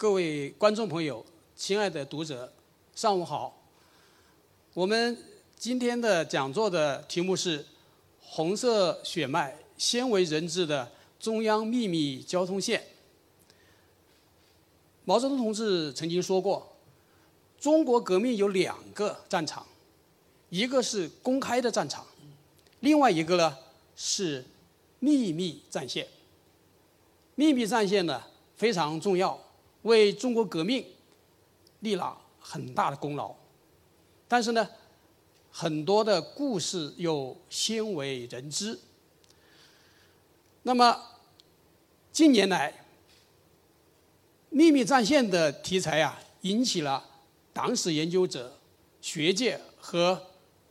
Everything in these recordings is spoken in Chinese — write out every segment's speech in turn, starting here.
各位观众朋友，亲爱的读者，上午好。我们今天的讲座的题目是“红色血脉，鲜为人知的中央秘密交通线”。毛泽东同志曾经说过，中国革命有两个战场，一个是公开的战场，另外一个呢是秘密战线。秘密战线呢非常重要，为中国革命立了很大的功劳。但是呢，很多的故事又鲜为人知。那么近年来，秘密战线的题材啊，引起了党史研究者、学界和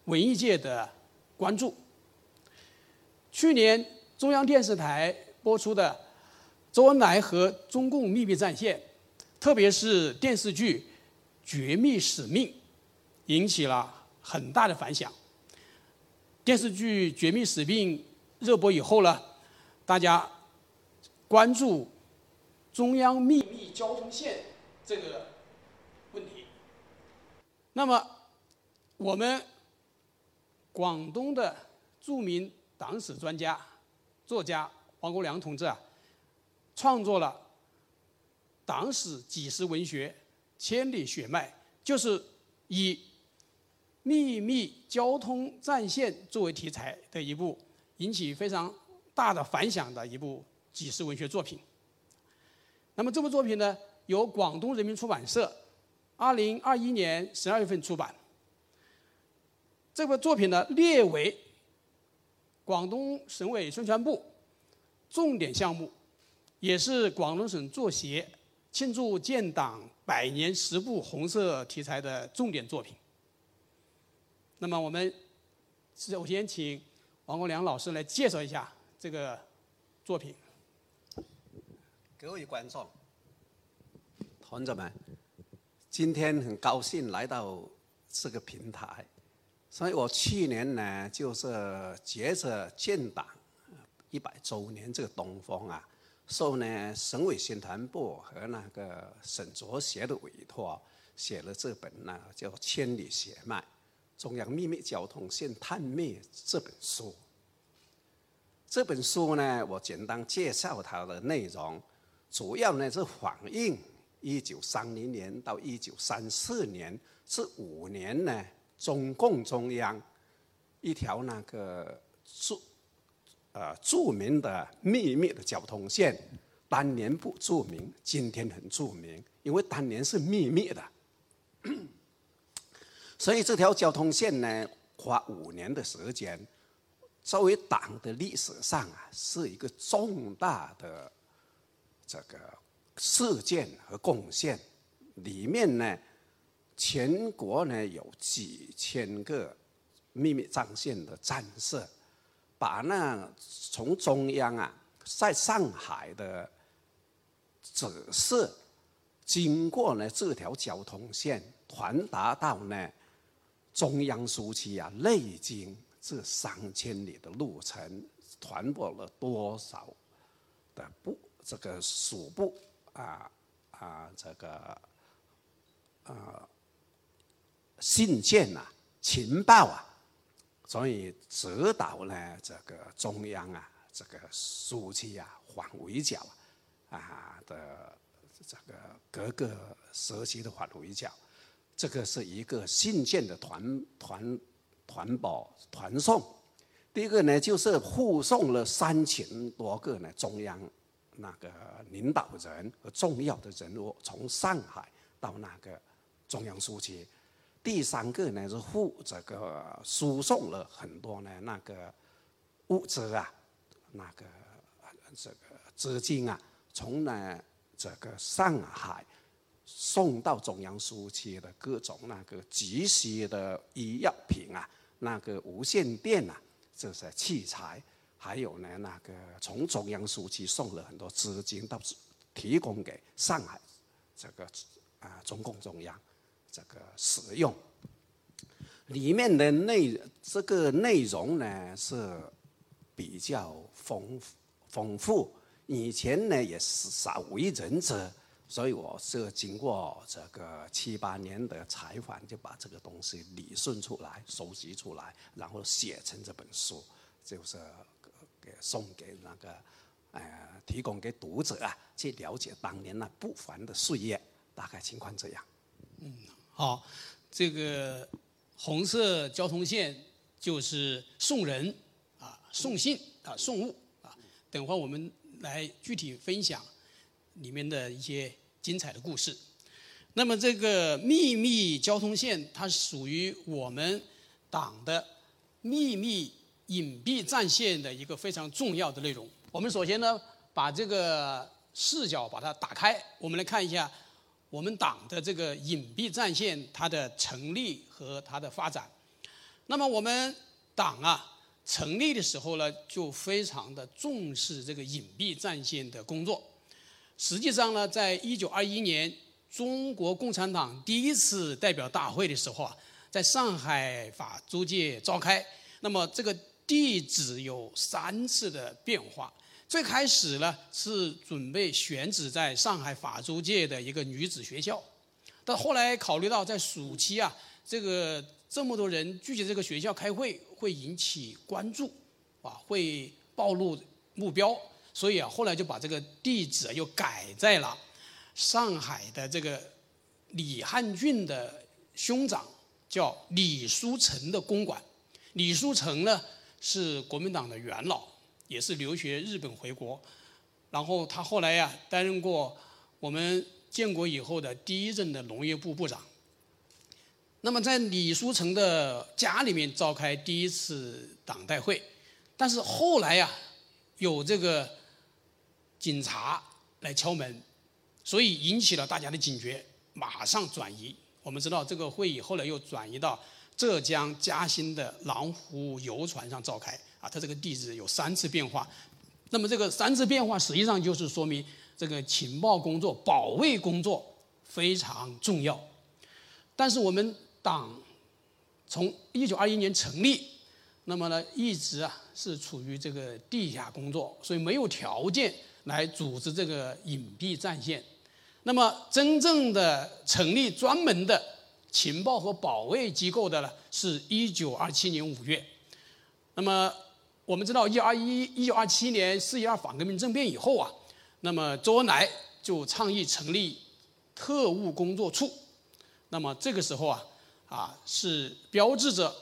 文艺界的关注。去年中央电视台播出的。周恩来和中共秘密战线，特别是电视剧《绝密使命》，引起了很大的反响。电视剧《绝密使命》热播以后呢，大家关注中央秘密交通线这个问题。那么，我们广东的著名党史专家、作家黄国良同志啊。创作了党史纪实文学《千里血脉》，就是以秘密交通战线作为题材的一部引起非常大的反响的一部纪实文学作品。那么这部作品呢，由广东人民出版社二零二一年十二月份出版。这部作品呢，列为广东省委宣传部重点项目。也是广东省作协庆祝建党百年十部红色题材的重点作品。那么，我们首先请王国良老师来介绍一下这个作品。各位观众、同志们，今天很高兴来到这个平台，所以我去年呢，就是接着建党一百周年这个东风啊。受呢省委宣传部和那个省作协的委托，写了这本呢叫《千里血脉：中央秘密交通线探秘》这本书。这本书呢，我简单介绍它的内容，主要呢是反映一九三零年到一九三四年这五年呢，中共中央一条那个注。呃，著名的秘密的交通线，当年不著名，今天很著名，因为当年是秘密的。所以这条交通线呢，花五年的时间，作为党的历史上啊，是一个重大的这个事件和贡献。里面呢，全国呢有几千个秘密战线的战士。把那从中央啊，在上海的指示，经过呢这条交通线传达到呢中央书记啊，内经这三千里的路程，传播了多少的部这个属部啊啊这个啊信件呐，情报啊。所以指导呢，这个中央啊，这个书记啊，反围剿啊的这个各个时期的反围剿，这个是一个信件的团团团保团送。第一个呢，就是护送了三千多个呢中央那个领导人和重要的人物从上海到那个中央书记。第三个呢是护这个输送了很多呢那个物资啊，那个这个资金啊，从呢这个上海送到中央苏区的各种那个急需的医药品啊，那个无线电啊，这些器材，还有呢那个从中央苏区送了很多资金到提供给上海这个啊中共中央。这个使用里面的内这个内容呢是比较丰丰富，以前呢也是少为人知，所以我是经过这个七八年的采访，就把这个东西理顺出来、收集出来，然后写成这本书，就是给送给那个呃提供给读者啊，去了解当年那不凡的岁月，大概情况这样。嗯，好，这个红色交通线就是送人啊、送信啊、送物啊，等会儿我们来具体分享里面的一些。精彩的故事。那么，这个秘密交通线，它属于我们党的秘密隐蔽战线的一个非常重要的内容。我们首先呢，把这个视角把它打开，我们来看一下我们党的这个隐蔽战线它的成立和它的发展。那么，我们党啊成立的时候呢，就非常的重视这个隐蔽战线的工作。实际上呢，在一九二一年中国共产党第一次代表大会的时候啊，在上海法租界召开。那么这个地址有三次的变化。最开始呢是准备选址在上海法租界的一个女子学校，但后来考虑到在暑期啊，这个这么多人聚集这个学校开会会引起关注，啊，会暴露目标。所以啊，后来就把这个地址又改在了上海的这个李汉俊的兄长叫李书成的公馆。李书成呢是国民党的元老，也是留学日本回国，然后他后来呀担任过我们建国以后的第一任的农业部部长。那么在李书成的家里面召开第一次党代会，但是后来呀有这个。警察来敲门，所以引起了大家的警觉，马上转移。我们知道这个会议后来又转移到浙江嘉兴的狼湖游船上召开。啊，它这个地址有三次变化。那么这个三次变化实际上就是说明这个情报工作、保卫工作非常重要。但是我们党从一九二一年成立，那么呢一直啊是处于这个地下工作，所以没有条件。来组织这个隐蔽战线，那么真正的成立专门的情报和保卫机构的呢，是一九二七年五月。那么我们知道，一二一一九二七年四一二反革命政变以后啊，那么周恩来就倡议成立特务工作处。那么这个时候啊，啊是标志着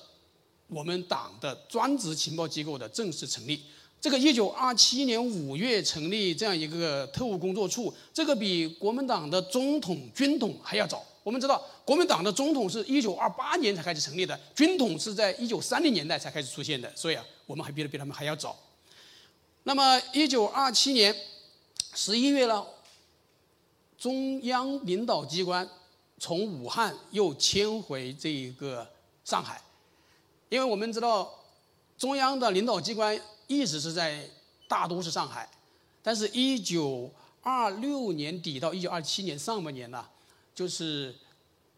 我们党的专职情报机构的正式成立。这个一九二七年五月成立这样一个特务工作处，这个比国民党的总统军统还要早。我们知道，国民党的总统是一九二八年才开始成立的，军统是在一九三零年代才开始出现的，所以啊，我们还比比他们还要早。那么，一九二七年十一月呢，中央领导机关从武汉又迁回这一个上海，因为我们知道中央的领导机关。一直是在大都市上海，但是，一九二六年底到一九二七年上半年呢，就是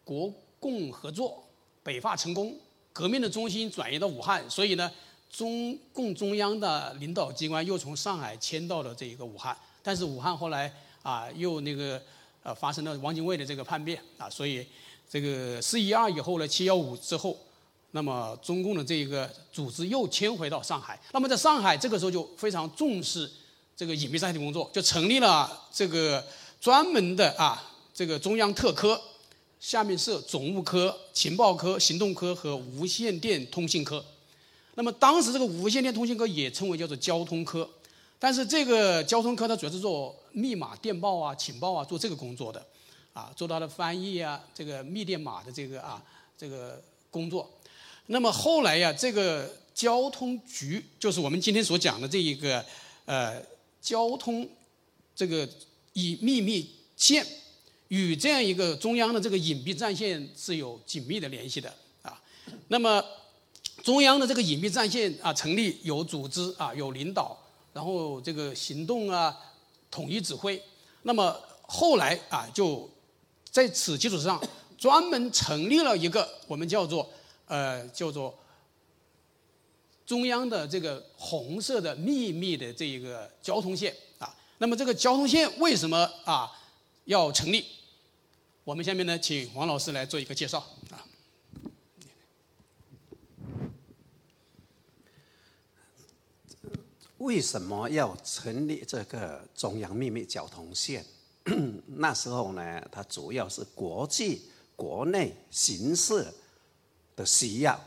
国共合作，北伐成功，革命的中心转移到武汉，所以呢，中共中央的领导机关又从上海迁到了这个武汉。但是，武汉后来啊，又那个呃发生了汪精卫的这个叛变啊，所以这个四一二以后呢，七幺五之后。那么，中共的这一个组织又迁回到上海。那么，在上海这个时候就非常重视这个隐蔽战线工作，就成立了这个专门的啊这个中央特科，下面设总务科、情报科、行动科和无线电通信科。那么，当时这个无线电通信科也称为叫做交通科，但是这个交通科它主要是做密码电报啊、情报啊，做这个工作的，啊，做它的翻译啊，这个密电码的这个啊这个工作。那么后来呀，这个交通局就是我们今天所讲的这一个呃交通这个以秘密线，与这样一个中央的这个隐蔽战线是有紧密的联系的啊。那么中央的这个隐蔽战线啊成立有组织啊有领导，然后这个行动啊统一指挥。那么后来啊就在此基础上专门成立了一个我们叫做。呃，叫做中央的这个红色的秘密的这一个交通线啊。那么这个交通线为什么啊要成立。我们下面呢，请王老师来做一个介绍啊。为什么要成立这个中央秘密交通线？那时候呢，它主要是国际、国内形势的需要。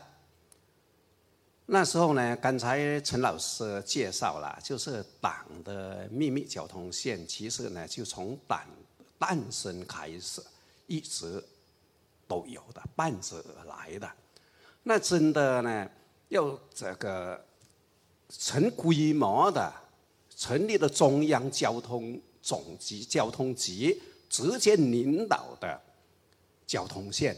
那时候呢，刚才陈老师介绍了，就是党的秘密交通线，其实呢，就从党诞生开始，一直都有的，伴着而来的。那真的呢，要这个。成规模的成立了中央交通总局交通局直接领导的交通线，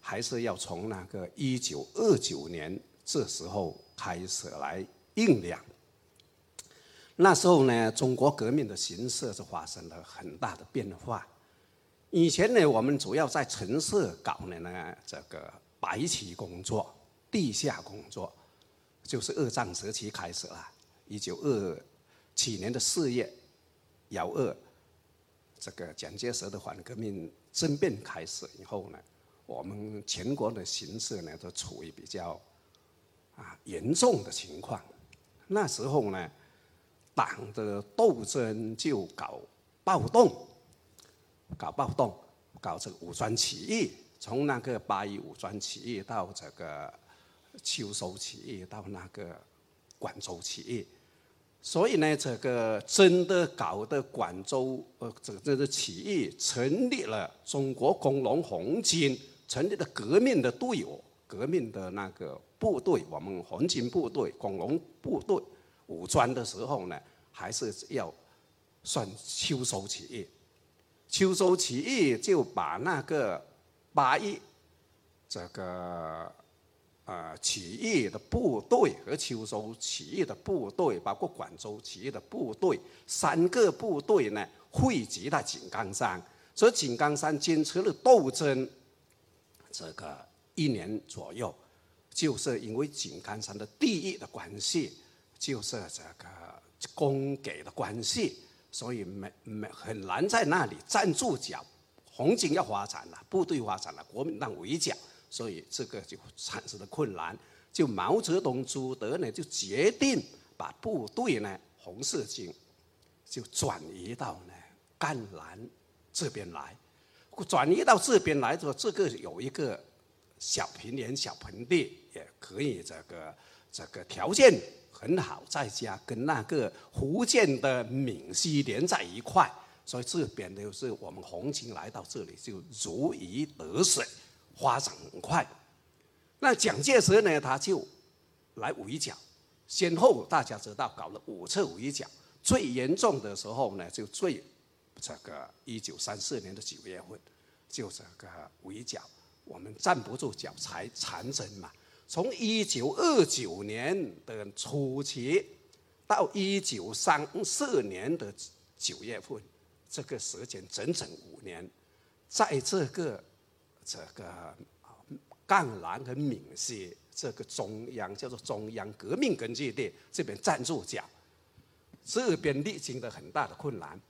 还是要从那个一九二九年这时候开始来酝酿。那时候呢，中国革命的形势是发生了很大的变化。以前呢，我们主要在城市搞的呢，这个白旗工作、地下工作。就是二战时期开始了，一九二七年的四月幺二，这个蒋介石的反革命政变开始以后呢，我们全国的形势呢都处于比较啊严重的情况。那时候呢，党的斗争就搞暴动，搞暴动，搞这个武装起义，从那个八一武装起义到这个。秋收起义到那个广州起义，所以呢，这个真的搞的广州呃，这个这个起义成立了中国工农红军，成立了革命的队伍，革命的那个部队，我们红军部队、工农部队武装的时候呢，还是要算秋收起义。秋收起义就把那个八一这个。呃，起义的部队和秋收起义的部队，包括广州起义的部队，三个部队呢汇集在井冈山，所以井冈山坚持了斗争，这个一年左右，就是因为井冈山的地域的关系，就是这个供给的关系，所以没没很难在那里站住脚。红军要发展了，部队发展了，国民党围剿。所以这个就产生了困难，就毛泽东、朱德呢就决定把部队呢红四军就转移到呢赣南这边来，转移到这边来说，这个有一个小平原、小盆地，也可以这个这个条件很好，在家跟那个福建的闽西连在一块，所以这边就是我们红军来到这里就如鱼得水。发展很快，那蒋介石呢？他就来围剿，先后大家知道搞了五次围剿，最严重的时候呢，就最这个一九三四年的九月份，就这个围剿，我们站不住脚才长征嘛。从一九二九年的初期到一九三四年的九月份，这个时间整整五年，在这个。这个赣南和闽西这个中央叫做中央革命根据地这边站住脚，这边历经的很大的困难，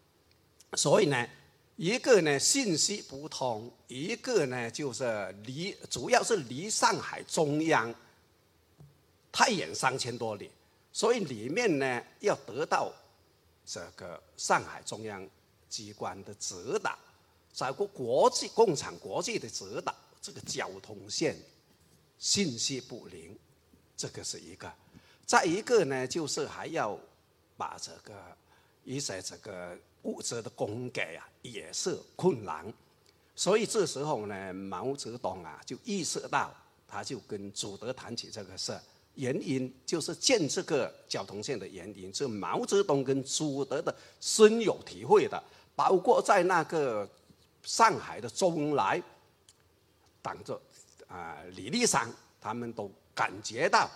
所以呢，一个呢信息不通，一个呢就是离主要是离上海中央太远三千多里，所以里面呢要得到这个上海中央机关的指导。在过国际共产国际的指导，这个交通线信息不灵，这个是一个；再一个呢，就是还要把这个一些这个物资的供给啊，也是困难。所以这时候呢，毛泽东啊就意识到，他就跟朱德谈起这个事，原因就是建这个交通线的原因，是毛泽东跟朱德的深有体会的，包括在那个。上海的周恩来，党着啊李立三，他们都感觉到，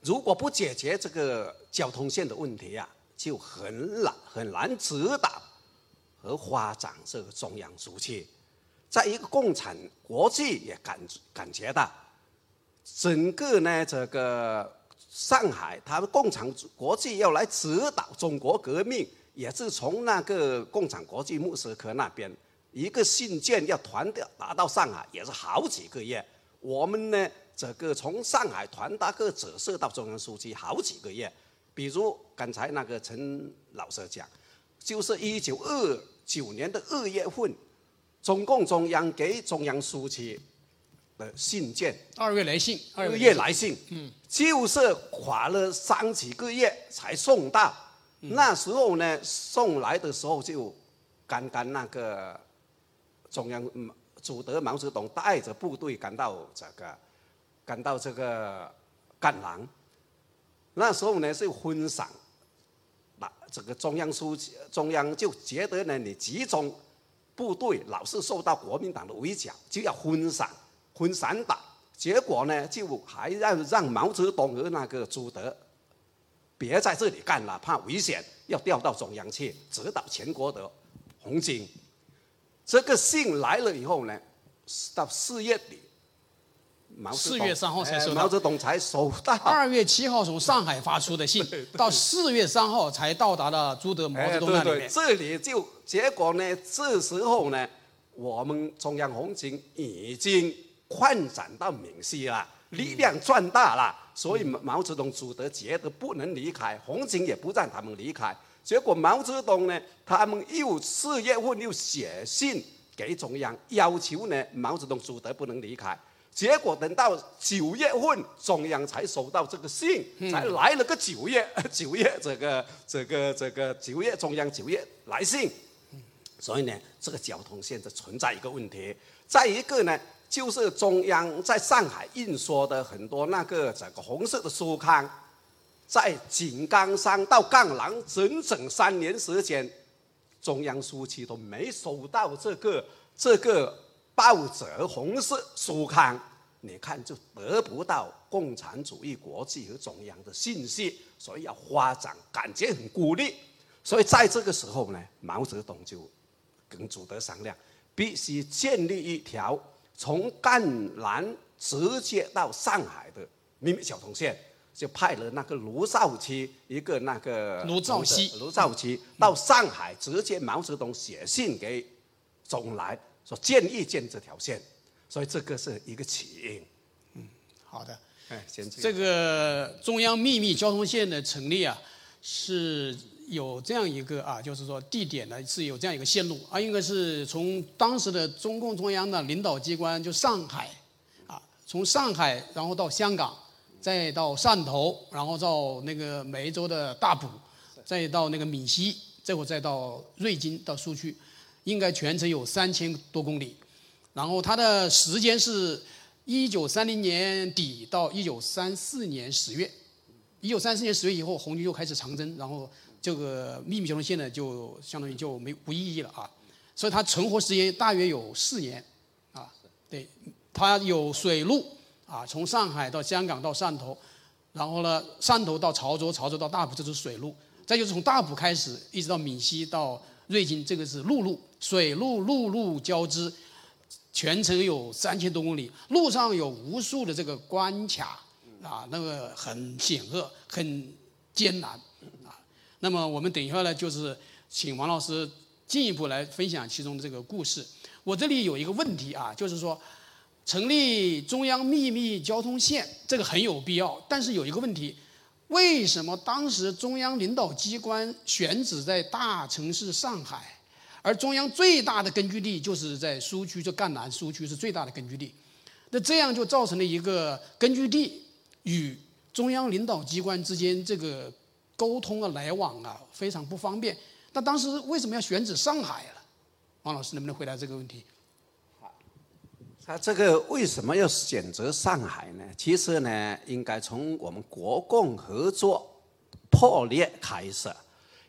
如果不解决这个交通线的问题啊，就很难很难指导和发展这个中央书记。在一个共产国际也感感觉到，整个呢这个上海，他们共产国际要来指导中国革命。也是从那个共产国际莫斯科那边一个信件要传达达到上海，也是好几个月。我们呢，这个从上海传达个折射到中央书记好几个月。比如刚才那个陈老师讲，就是一九二九年的二月份，中共中央给中央书记的信件，二月来信，二月来信，嗯，就是花了三几个月才送到。那时候呢，送来的时候就刚刚那个中央主德毛泽东带着部队赶到这个，赶到这个赣南。那时候呢是分散，那这个中央书记中央就觉得呢，你集中部队老是受到国民党的围剿，就要分散分散打。结果呢，就还要让毛泽东和那个朱德别在这里干了，怕危险，要调到中央去指导全国的红军。这个信来了以后呢，到四月底。四月三号才收到，毛泽东才收到。二月七号从上海发出的信，到四月三号才到达了朱德、毛泽东那里面。这里就结果呢，这时候呢，我们中央红军已经扩展到闽西了，力量壮大了，所以毛泽东、朱德觉得不能离开，红军也不让他们离开。结果毛泽东呢，他们又四月份又写信给中央，要求呢毛泽东、朱德不能离开。结果等到九月份，中央才收到这个信，才来了个九月，九月这个这个这个九月中央九月来信，所以呢，这个交通线就存在一个问题。再一个呢，就是中央在上海印刷的很多那个这个红色的书刊，在井冈山到赣南整整三年时间，中央书记都没收到这个这个。报纸红色书刊，你看就得不到共产主义国际和中央的信息，所以要发展，感觉很孤立。所以在这个时候呢，毛泽东就跟朱德商量，必须建立一条从赣南直接到上海的秘密交通线，就派了那个卢少奇，一个那个卢少奇，卢少奇到上海，直接毛泽东写信给周恩来。说建议建这条线，所以这个是一个起因。嗯，好的。哎，先这个中央秘密交通线的成立啊，是有这样一个啊，就是说地点呢是有这样一个线路啊，应该是从当时的中共中央的领导机关就上海啊，从上海然后到香港，再到汕头，然后到那个梅州的大埔，再到那个闽西，最后再到瑞金到苏区。应该全程有三千多公里，然后它的时间是一九三零年底到一九三四年十月，一九三四年十月以后，红军就开始长征，然后这个秘密交通线呢就相当于就没无意义了啊，所以它存活时间大约有四年，啊，对，它有水路啊，从上海到香港到汕头，然后呢汕头到潮州，潮州到大埔这是水路，再就是从大埔开始一直到闽西到瑞金，这个是陆路。水路陆路交织，全程有三千多公里，路上有无数的这个关卡，啊，那个很险恶，很艰难，那么我们等一下呢，就是请王老师进一步来分享其中的这个故事。我这里有一个问题啊，就是说，成立中央秘密交通线，这个很有必要，但是有一个问题，为什么当时中央领导机关选址在大城市上海？而中央最大的根据地就是在苏区，就赣南苏区是最大的根据地，那这样就造成了一个根据地与中央领导机关之间这个沟通啊、来往啊非常不方便。那当时为什么要选址上海了？王老师能不能回答这个问题？好，他这个为什么要选择上海呢？其实呢，应该从我们国共合作破裂开始。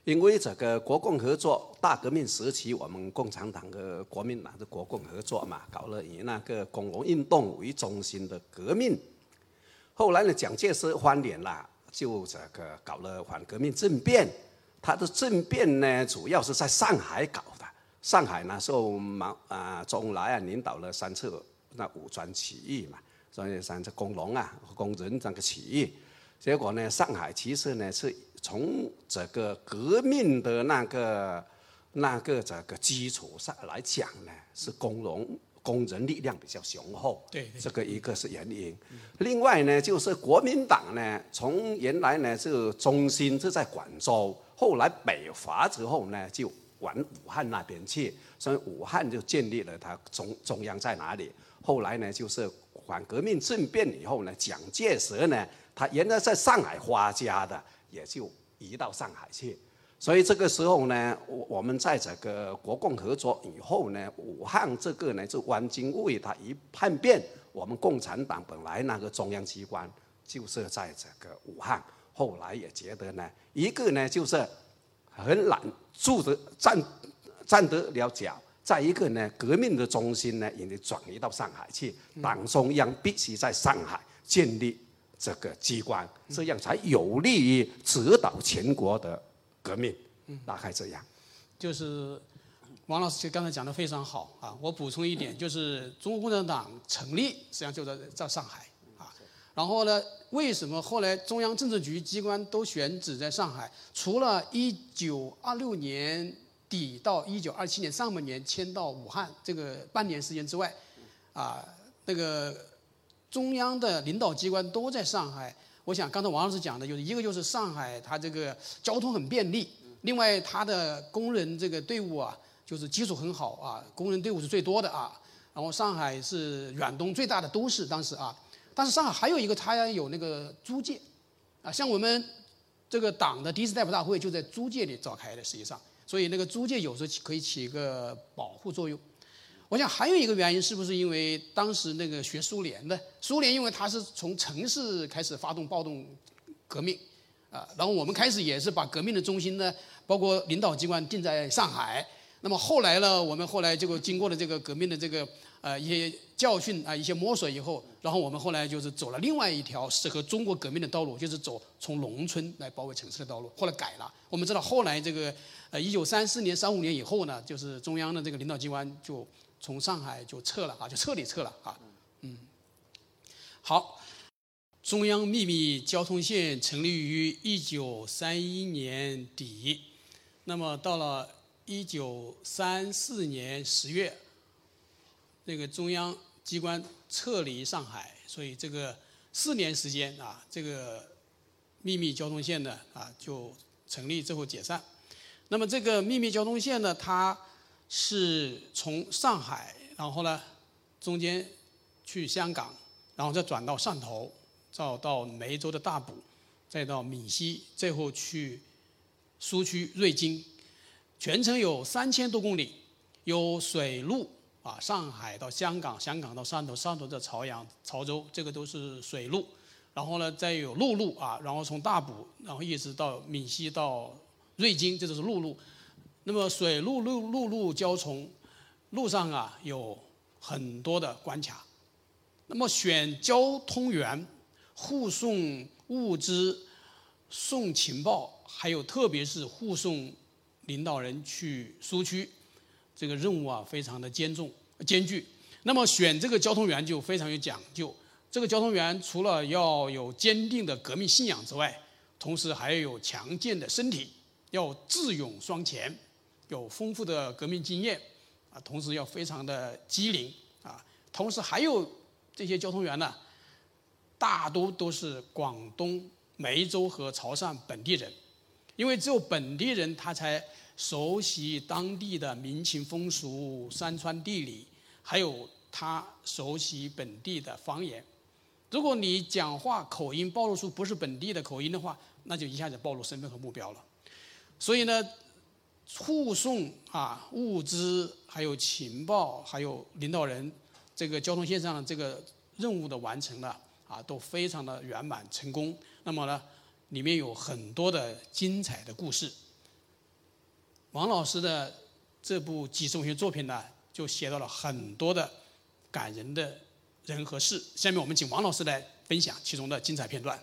因为这个国共合作，大革命时期，我们共产党和国民党的国共合作嘛，搞了以那个工农运动为中心的革命。后来呢，蒋介石翻脸了，就这个搞了反革命政变。他的政变呢，主要是在上海搞的。上海那时候毛啊，周恩来啊，领导了三次那武装起义嘛，所以三次工农啊、工人这个起义。结果呢，上海其实呢是从这个革命的那个那个这个基础上来讲呢，是工农工人力量比较雄厚。对，这个一个是原因。另外呢，就是国民党呢，从原来呢是中心是在广州，后来北伐之后呢，就往武汉那边去，所以武汉就建立了它中中央在哪里。后来呢，就是反革命政变以后呢，蒋介石呢。他原来在上海发家的，也就移到上海去。所以这个时候呢，我我们在这个国共合作以后呢，武汉这个呢，就汪精卫他一叛变，我们共产党本来那个中央机关就设在这个武汉，后来也觉得呢，一个呢就是很难住的站站得了脚，再一个呢，革命的中心呢也得转移到上海去，党中央必须在上海建立。这个机关，这样才有利于指导全国的革命。大概这样。就是王老师刚才讲的非常好啊！我补充一点，就是中国共产党成立实际上就在在上海啊。然后呢，为什么后来中央政治局机关都选址在上海？除了一九二六年底到一九二七年上半年迁到武汉这个半年时间之外，啊，那个。中央的领导机关都在上海。我想刚才王老师讲的，就是一个就是上海，它这个交通很便利；另外，它的工人这个队伍啊，就是基础很好啊，工人队伍是最多的啊。然后上海是远东最大的都市，当时啊。但是上海还有一个，它有那个租界啊，像我们这个党的第一次代表大会就在租界里召开的，实际上，所以那个租界有时候可以起一个保护作用。我想还有一个原因，是不是因为当时那个学苏联的，苏联因为它是从城市开始发动暴动革命，啊，然后我们开始也是把革命的中心呢，包括领导机关定在上海。那么后来呢，我们后来这个经过了这个革命的这个呃一些教训啊，一些摸索以后，然后我们后来就是走了另外一条适合中国革命的道路，就是走从农村来包围城市的道路。后来改了，我们知道后来这个呃一九三四年、三五年以后呢，就是中央的这个领导机关就。从上海就撤了啊，就彻底撤了啊，嗯，好，中央秘密交通线成立于一九三一年底，那么到了一九三四年十月，那个中央机关撤离上海，所以这个四年时间啊，这个秘密交通线呢啊就成立之后解散，那么这个秘密交通线呢，它。是从上海，然后呢，中间去香港，然后再转到汕头，再到梅州的大埔，再到闽西，最后去苏区瑞金，全程有三千多公里，有水路啊，上海到香港，香港到汕头，汕头到潮阳、潮州，这个都是水路，然后呢，再有陆路啊，然后从大埔，然后一直到闽西到瑞金，这都是陆路。那么水陆陆陆路交通，路上啊有很多的关卡。那么选交通员护送物资、送情报，还有特别是护送领导人去苏区，这个任务啊非常的艰重艰巨。那么选这个交通员就非常有讲究。这个交通员除了要有坚定的革命信仰之外，同时还要有强健的身体，要智勇双全。有丰富的革命经验，啊，同时要非常的机灵，啊，同时还有这些交通员呢，大多都是广东梅州和潮汕本地人，因为只有本地人他才熟悉当地的民情风俗、山川地理，还有他熟悉本地的方言。如果你讲话口音暴露出不是本地的口音的话，那就一下子暴露身份和目标了。所以呢。护送啊物资，还有情报，还有领导人，这个交通线上的这个任务的完成呢，啊，都非常的圆满成功。那么呢，里面有很多的精彩的故事。王老师的这部纪实文学作品呢，就写到了很多的感人的人和事。下面我们请王老师来分享其中的精彩片段。